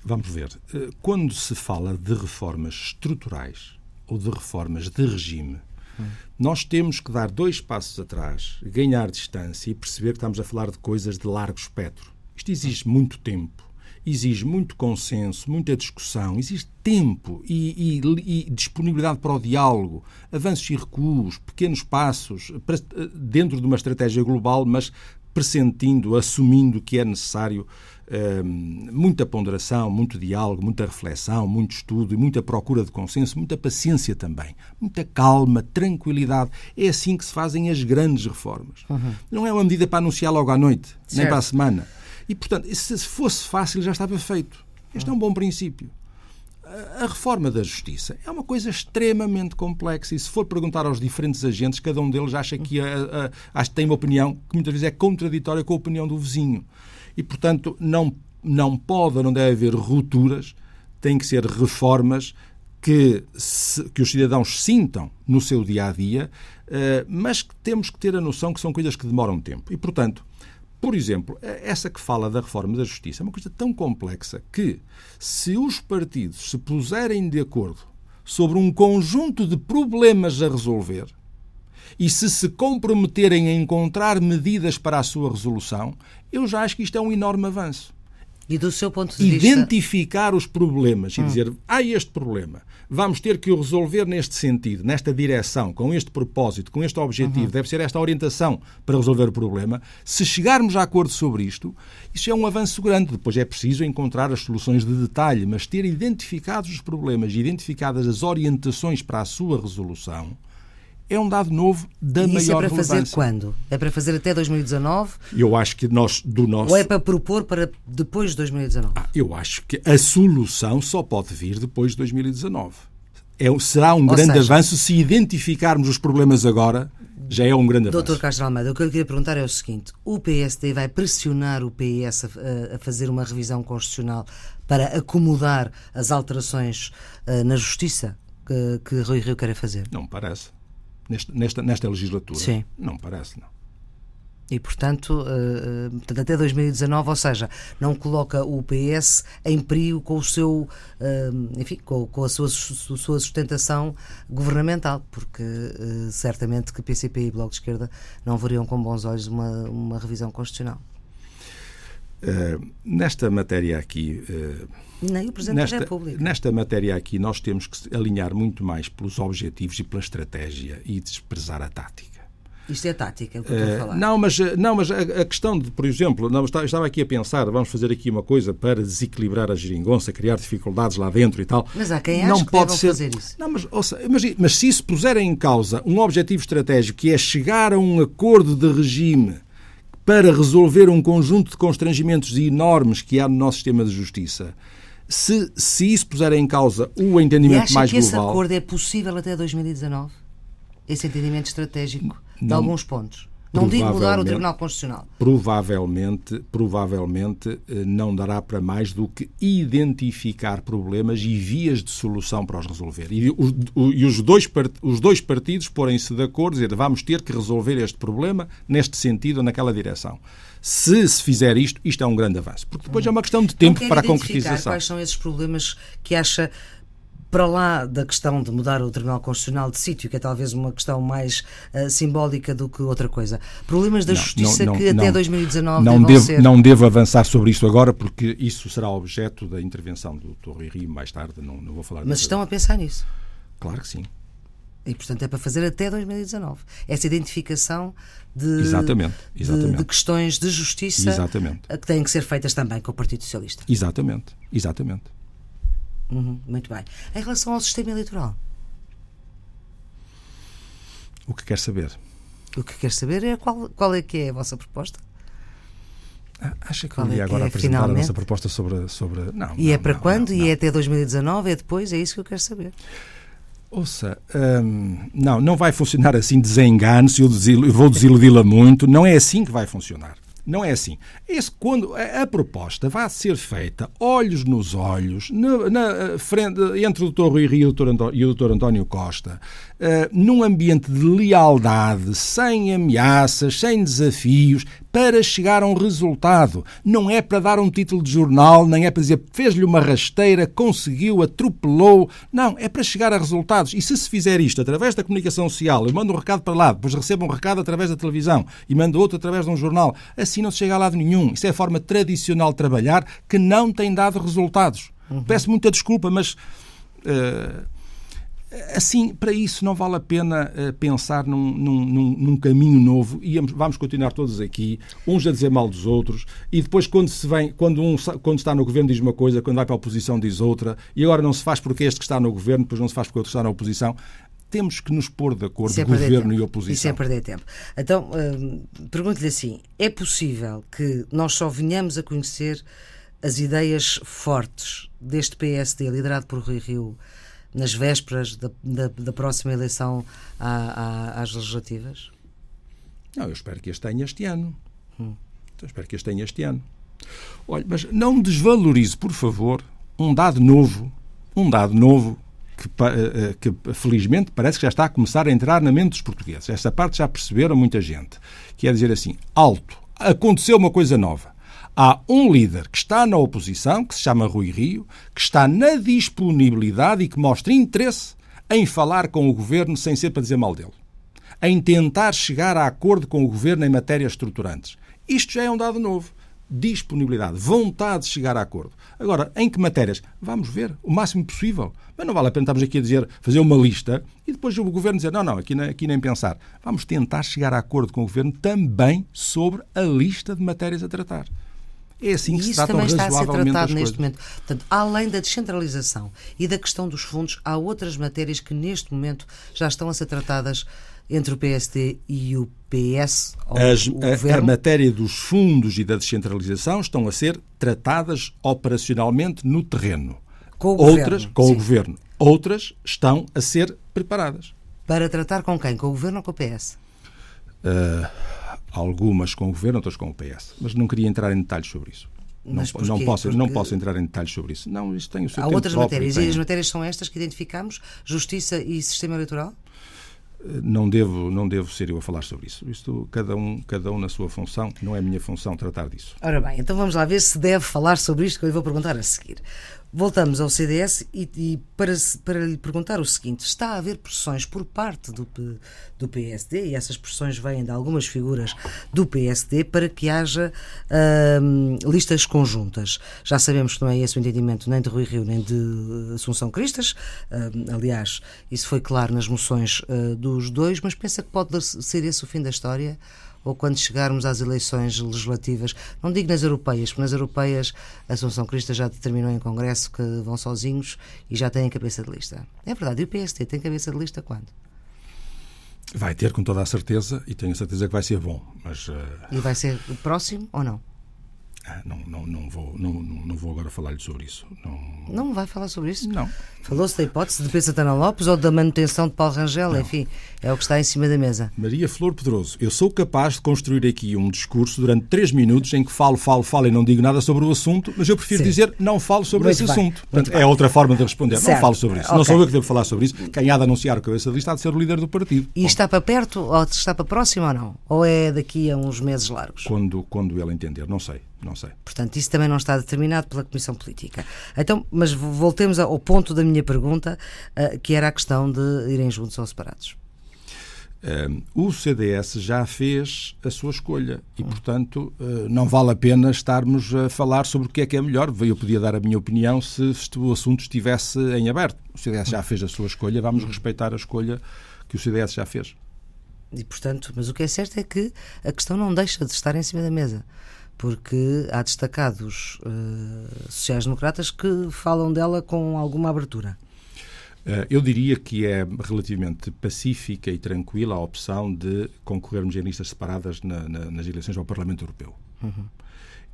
vamos ver. Eh, quando se fala de reformas estruturais ou de reformas de regime, hum. nós temos que dar dois passos atrás, ganhar distância e perceber que estamos a falar de coisas de largo espectro. Isto exige muito tempo exige muito consenso, muita discussão, exige tempo e, e, e, disponibilidade para o diálogo, avanços e recuos, pequenos passos, dentro de uma estratégia global, mas pressentindo, assumindo que é necessário hum, muita ponderação, muito diálogo, muita reflexão, muito estudo e muita procura de consenso, muita paciência também, muita calma, tranquilidade. É assim que se fazem as grandes reformas. Uhum. Não é uma medida para anunciar logo à noite, certo. nem para a semana. E, portanto, se fosse fácil já estava feito. Este é um bom princípio. A reforma da justiça é uma coisa extremamente complexa e se for perguntar aos diferentes agentes, cada um deles acha que, a, a, que tem uma opinião que muitas vezes é contraditória com a opinião do vizinho. E, portanto, não, não pode, não deve haver rupturas, tem que ser reformas que, se, que os cidadãos sintam no seu dia a dia, uh, mas que temos que ter a noção que são coisas que demoram tempo. E, portanto, por exemplo, essa que fala da reforma da justiça é uma coisa tão complexa que, se os partidos se puserem de acordo sobre um conjunto de problemas a resolver e se se comprometerem a encontrar medidas para a sua resolução, eu já acho que isto é um enorme avanço.
E do seu ponto de
identificar vista... os problemas e hum. dizer há este problema, vamos ter que o resolver neste sentido, nesta direção, com este propósito, com este objetivo, uhum. deve ser esta orientação para resolver o problema. Se chegarmos a acordo sobre isto, isso é um avanço grande. Depois é preciso encontrar as soluções de detalhe, mas ter identificados os problemas e identificadas as orientações para a sua resolução é um dado novo da e isso
maior
é
para fazer quando? É para fazer até 2019?
Eu acho que nós do nosso
ou é para propor para depois de 2019?
Ah, eu acho que a solução só pode vir depois de 2019. É, será um ou grande seja, avanço se identificarmos os problemas agora. Já é um grande avanço.
Doutor Castro Almeida, o que eu queria perguntar é o seguinte: o PSD vai pressionar o PS a, a fazer uma revisão constitucional para acomodar as alterações uh, na Justiça que, que Rui Rio quer fazer?
Não parece nesta, nesta, nesta legislatura.
Sim.
Não parece, não.
E, portanto, uh, até 2019, ou seja, não coloca o PS em perigo com o seu, uh, enfim, com, com, a sua, sua sustentação governamental, porque uh, certamente que PCP e Bloco de Esquerda não veriam com bons olhos uma, uma revisão constitucional.
Nesta matéria aqui.
Nem o Presidente
nesta,
da República.
Nesta matéria aqui, nós temos que alinhar muito mais pelos objetivos e pela estratégia e desprezar a tática.
Isto é tática, é o que eu estou a falar.
Não, mas, não, mas a, a questão de, por exemplo, não, estava aqui a pensar, vamos fazer aqui uma coisa para desequilibrar a geringonça, criar dificuldades lá dentro e tal.
Mas há quem não pode ser... fazer isso.
Não, mas, ouça, mas, mas se isso puserem em causa um objetivo estratégico que é chegar a um acordo de regime para resolver um conjunto de constrangimentos enormes que há no nosso sistema de justiça, se, se isso puser em causa o entendimento
e acha
mais
que
global...
esse acordo é possível até 2019? Esse entendimento estratégico de não, alguns pontos? Não digo mudar o Tribunal Constitucional.
Provavelmente, provavelmente eh, não dará para mais do que identificar problemas e vias de solução para os resolver. E, o, e os, dois, os dois partidos porem-se de acordo, dizer vamos ter que resolver este problema neste sentido ou naquela direção. Se se fizer isto, isto é um grande avanço. Porque depois é uma questão de tempo para a concretização.
Quais são esses problemas que acha para lá da questão de mudar o Tribunal Constitucional de sítio, que é talvez uma questão mais uh, simbólica do que outra coisa. Problemas da não, Justiça não, não, que até 2019
não devo,
ser...
Não devo avançar sobre isso agora, porque isso será objeto da intervenção do Torre Rio mais tarde, não, não vou falar
Mas estão a pensar nisso?
Claro que sim.
E, portanto, é para fazer até 2019. Essa identificação de,
exatamente, exatamente.
de, de questões de justiça
exatamente.
que têm que ser feitas também com o Partido Socialista.
Exatamente, exatamente.
Uhum, muito bem. Em relação ao sistema eleitoral?
O que quer saber?
O que quer saber é qual, qual é que é a vossa proposta?
Ah, acha que eu ia é agora é, apresentar finalmente? a nossa proposta sobre. sobre... Não,
e
não,
é para
não,
quando?
Não,
e é até 2019? É depois? É isso que eu quero saber.
Ouça, hum, não, não vai funcionar assim, desengane-se, eu, eu vou desiludi-la muito, não é assim que vai funcionar. Não é assim. Esse, quando a, proposta vai ser feita olhos nos olhos, na, na eh, frente, entre o Dr. Rui Rio e o Dr. António Costa, uh, num ambiente de lealdade, sem ameaças, sem desafios, para chegar a um resultado. Não é para dar um título de jornal, nem é para dizer fez-lhe uma rasteira, conseguiu, atropelou. Não, é para chegar a resultados. E se se fizer isto através da comunicação social, eu mando um recado para lá, depois recebo um recado através da televisão e mando outro através de um jornal, assim não se chega a lado nenhum. Isso é a forma tradicional de trabalhar que não tem dado resultados. Uhum. Peço muita desculpa, mas. Uh, Assim, para isso não vale a pena uh, pensar num, num, num, caminho novo e vamos continuar todos aqui, uns a dizer mal dos outros, e depois quando se vem, quando um quando está no governo diz uma coisa, quando vai para a oposição diz outra, e agora não se faz porque este que está no governo, depois não se faz porque outro está na oposição. Temos que nos pôr de acordo, é governo e oposição.
Isso é perder tempo. Então, uh, pergunto-lhe assim: é possível que nós só venhamos a conhecer as ideias fortes deste PSD liderado por Rui Rio? Nas vésperas da, da, da próxima eleição à, à, às legislativas?
Não, eu espero que este tenha este ano. Hum. Então, espero que este tenha este ano. Olha, mas não desvalorize, por favor, um dado novo, um dado novo que, eh, eh, que, felizmente parece que já está a começar a entrar na mente dos portugueses. Essa parte já perceberam muita gente. Que é dizer assim, alto, aconteceu uma coisa nova. Há um líder que está na oposição, que se chama Rui Rio, que está na disponibilidade e que mostra interesse em falar com o governo sem ser para dizer mal dele. Em tentar chegar a acordo com o governo em matérias estruturantes. Isto já é um dado novo. disponibilidade, vontade de chegar a acordo. Agora, em que matérias? Vamos ver, o máximo possível. Mas não vale a pena estarmos aqui a dizer, fazer uma lista e depois o Governo dizer, não, não, aqui, aqui nem pensar. Vamos tentar chegar a acordo com o Governo também sobre a lista de matérias a tratar. É assim que
e
se tratam
também está a ser tratado neste momento. Portanto, além da descentralização e da questão dos fundos, há outras matérias que neste momento já estão a ser tratadas entre o PSD e o PS?
As, a, a, matéria dos fundos e da descentralização estão a ser tratadas operacionalmente no terreno.
Com o
Outras,
governo,
com
sim.
o governo. Outras estão a ser preparadas.
Para tratar com quem? Com o governo ou com o PS?
Uh, algumas com o governo, outras com o PS. Mas não queria entrar em detalhes sobre isso. Não, não, posso,
Porque
não posso entrar em detalhes sobre isso. Não, isso tem o seu
Há outras
próprio
matérias
tem-
e as matérias são estas que identificamos? Justiça e sistema eleitoral?
Não devo, não devo ser eu a falar sobre isso. Isto, cada um, cada um na sua função. Não é minha função tratar disso.
Ora bem, então vamos lá ver se deve falar sobre isto que eu lhe vou perguntar a seguir. Voltamos ao CDS e, e para, para lhe perguntar o seguinte: está a haver pressões por parte do, do PSD, e essas pressões vêm de algumas figuras do PSD, para que haja ahm, listas conjuntas. Já sabemos que não é esse o entendimento nem de Rui Rio nem de Assunção Cristas. Ahm, aliás, isso foi claro nas moções ah, dos dois, mas pensa que pode ser esse o fim da história? Ou quando chegarmos às eleições legislativas, não digo nas europeias, porque nas europeias a Assunção Crista já determinou em Congresso que vão sozinhos e já têm cabeça de lista. É verdade, e o PST tem cabeça de lista quando?
Vai ter com toda a certeza e tenho a certeza que vai ser bom. Mas uh,
E vai ser próximo ou não?
Ah, não, não, não, vou, não, não não vou agora falar-lhe sobre isso. Não,
Não vai falar sobre isso?
não.
Falou-se da hipótese de Pedro Santana Lopes ou da manutenção de Paulo Rangel, enfim, é o que está em cima da mesa.
Maria Flor Pedroso, eu sou capaz de construir aqui um discurso durante três minutos em que falo, falo, falo e não digo nada sobre o assunto, mas eu prefiro
Sim.
dizer não falo sobre
Muito
esse
bem,
assunto.
muito
Portanto,
bem.
é outra forma de responder.
Certo.
Não falo sobre isso. Não
Ok.
sou eu que devo falar sobre isso. Quem há de anunciar o cabeça de lista há de ser o líder do partido.
E
Bom,
está para perto ou está para próximo ou não? Ou é daqui a uns meses largos?
quando, quando ele entender, não sei, não sei.
Portanto, isso também não está determinado pela Comissão Política. Então, mas voltemos ao ponto da minha pergunta, ah, que era a questão de irem juntos ou separados.
Um, o CDS já fez a sua escolha e, portanto, uh, não vale a pena estarmos a falar sobre o que é que é melhor. Eu podia dar a minha opinião se o assunto estivesse em aberto. O CDS já fez a sua escolha, vamos respeitar a escolha que o CDS já fez.
E, portanto, mas o que é certo é que a questão não deixa de estar em cima da mesa. Porque há destacados ah, sociais-democratas que falam dela com alguma abertura.
Uh, Eu diria que é relativamente pacífica e tranquila a opção de concorrermos em listas separadas na- na- nas eleições ao Parlamento Europeu.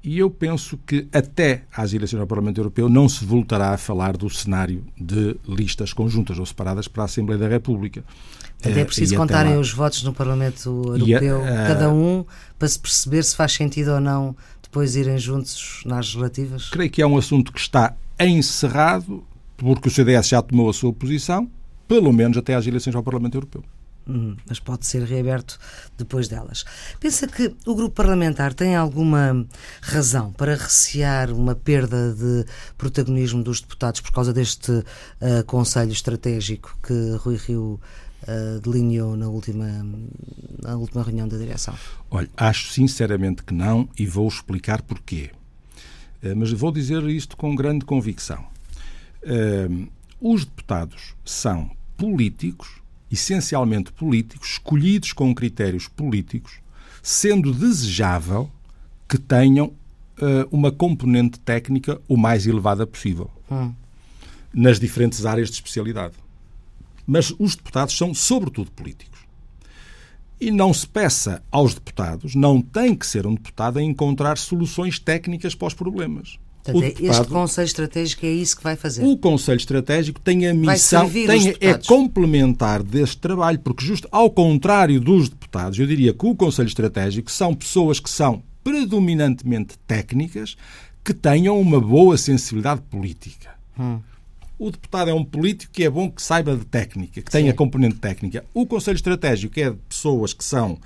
E eu penso que até às eleições ao Parlamento Europeu não se voltará a falar do cenário de listas conjuntas ou separadas para a Assembleia da República.
É
Eh,
preciso
e até
contarem os votos no Parlamento
a-
Europeu,
a-
cada um, para se perceber se faz sentido ou não depois irem juntos nas legislativas.
Creio que é um assunto que está encerrado, porque o CDS já tomou a sua posição, pelo menos até às eleições ao Parlamento Europeu.
Hum, mas pode ser reaberto depois delas. Pensa que o grupo parlamentar tem alguma razão para recear uma perda de protagonismo dos deputados por causa deste ah, Conselho Estratégico que Rui Rio ah, delineou na última, na última reunião da direção?
Olha, acho sinceramente que não e vou explicar porquê. Eh, Mas vou dizer isto com grande convicção. Os deputados são políticos, essencialmente políticos, escolhidos com critérios políticos, sendo desejável que tenham eh, uma componente técnica o mais elevada possível
Hum.
nas diferentes áreas de especialidade. Mas os deputados são, sobretudo, políticos. E não se peça aos deputados, não tem que ser um deputado a encontrar soluções técnicas para os problemas.
Portanto, é este Conselho Estratégico é isso que vai fazer.
o Conselho Estratégico tem a missão, tem, é complementar deste trabalho, porque justo ao contrário dos deputados, eu diria que o Conselho Estratégico são pessoas que são predominantemente técnicas, que tenham uma boa sensibilidade política.
Hum.
O deputado é um político que é bom que saiba de técnica, que tenha componente técnica. O Conselho Estratégico é de pessoas que são,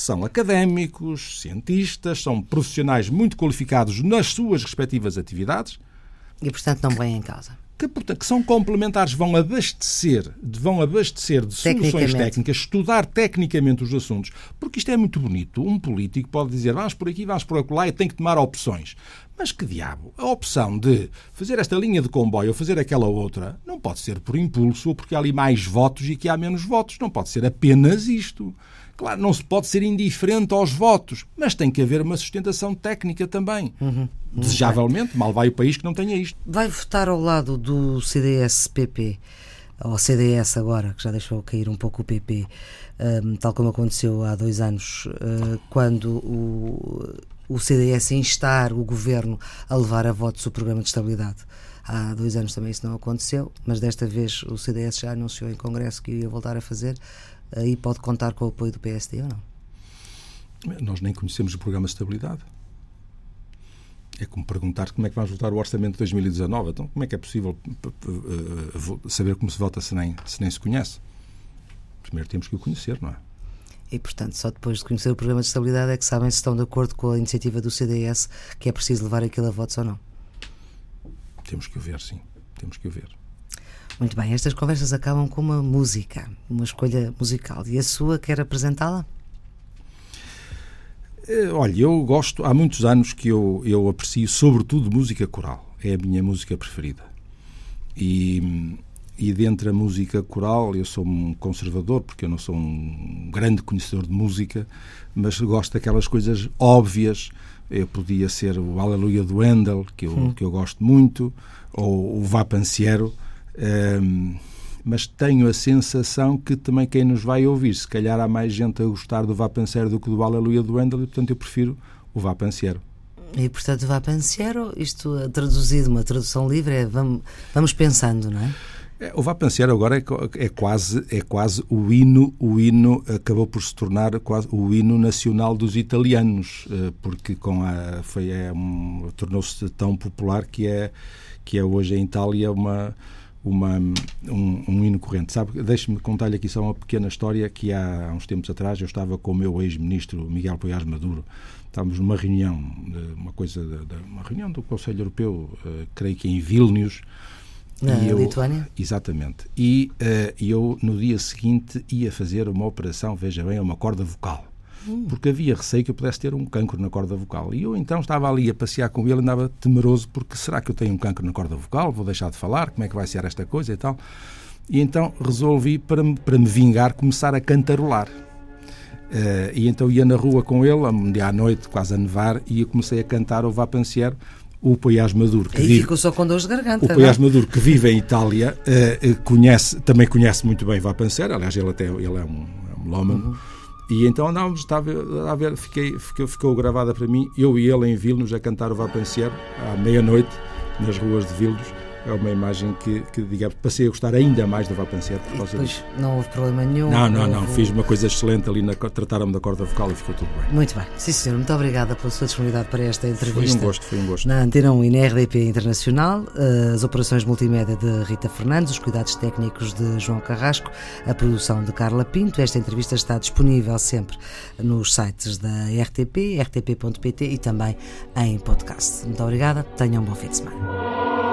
são académicos, cientistas, são profissionais muito qualificados nas suas respectivas atividades
E, portanto, não vem em causa.
que, portanto, que são complementares, vão abastecer, vão abastecer de soluções técnicas, estudar tecnicamente os assuntos, porque isto é muito bonito. Um político pode dizer vamos por aqui, vamos por lá e tem que tomar opções. Mas que diabo? A opção de fazer esta linha de comboio ou fazer aquela outra não pode ser por impulso ou porque há ali mais votos e que há menos votos. Não pode ser apenas isto. Claro, não se pode ser indiferente aos votos, mas tem que haver uma sustentação técnica também. Uhum. Desejavelmente, mal vai o país que não tenha isto.
Vai votar ao lado do CDS-PP, ou CDS agora, que já deixou cair um pouco o PP, um, tal como aconteceu há dois anos, uh, quando o, o CDS instar o governo a levar a votos o programa de estabilidade. Há dois anos também isso não aconteceu, mas desta vez o CDS já anunciou em Congresso que ia voltar a fazer aí pode contar com o apoio do PSD ou não?
Nós nem conhecemos o programa de estabilidade. É como perguntar como é que vamos votar o orçamento de 2019. Então, como é que é possível saber como se vota se nem se, nem se conhece? Primeiro temos que o conhecer, não é?
E, portanto, só depois de conhecer o programa de estabilidade é que sabem se estão de acordo com a iniciativa do CDS que é preciso levar aquilo a votos ou não.
Temos que o ver, sim. Temos que o ver.
Muito bem, estas conversas acabam com uma música, uma escolha musical. E a sua quer apresentá-la?
Eh, olha, eu gosto, há muitos anos que eu, eu aprecio sobretudo música coral. É a minha música preferida. E, e dentre a música coral, eu sou um conservador, porque eu não sou um grande conhecedor de música, mas gosto daquelas coisas óbvias. Eu podia ser o Aleluia do Handel, que eu, hum. que eu gosto muito, ou o Vá Panciero, um, mas tenho a sensação que também quem nos vai ouvir, se calhar há mais gente a gostar do Vapanciero do que do Aleluia do Handel, e portanto eu prefiro o Vapanciero.
E portanto, Vapanciero, isto traduzido, uma tradução livre, é vamos, vamos pensando, não é?
é o Vapanciero agora é, é, quase é quase o hino o hino acabou por se tornar quase o hino nacional dos italianos eh, porque com a foi é um, tornou-se tão popular que é que é hoje em Itália uma uma, um, um hino corrente. Sabe, deixe-me contar-lhe aqui só uma pequena história que há, há uns tempos atrás eu estava com o meu ex-ministro Miguel Poiás Maduro. Estávamos numa reunião, uma coisa, de, de, uma reunião do Conselho Europeu, uh, creio que em Vilnius.
Na eu, Lituânia?
Exatamente. E uh, eu, no dia seguinte, ia fazer uma operação, veja bem, uma corda vocal porque havia receio que eu pudesse ter um cancro na corda vocal. E eu então estava ali a passear com ele, andava temeroso, porque será que eu tenho um cancro na corda vocal? Vou deixar de falar? Como é que vai ser esta coisa e tal? E então resolvi, para, para me vingar, começar a cantarolar. Uh, e então ia na rua com ele, um dia à noite, quase a nevar, e eu comecei a cantar o Vapanciero, o Poiás Maduro.
Que vive, ficou só com dores de garganta.
O é? Maduro, que vive em Itália, uh, conhece, também conhece muito bem Vapanciero, aliás, ele, até, ele é um, é um melómano. Uhum e então andávamos, estava a ver, fiquei, ficou, ficou gravada para mim, eu e ele em Vilnos a cantar o Vapensier à meia-noite nas ruas de Vilnos é uma imagem que, que digamos, passei a gostar ainda mais do Vapancete
por causa disso. não houve problema nenhum.
Não, não, não. Houve... Fiz uma coisa excelente ali, na, trataram-me da corda vocal e ficou tudo bem.
Muito bem. Sim, senhor. Muito obrigada pela sua disponibilidade para esta entrevista.
Foi um gosto, foi um gosto.
Na Antena 1 e na RDP Internacional, eh, as operações multimédia de Rita Fernandes, os cuidados técnicos de João Carrasco, a produção de Carla Pinto. Esta entrevista está disponível sempre nos sites da RTP, rtp.pt e também em podcast. Muito obrigada. Tenham um bom fim de semana.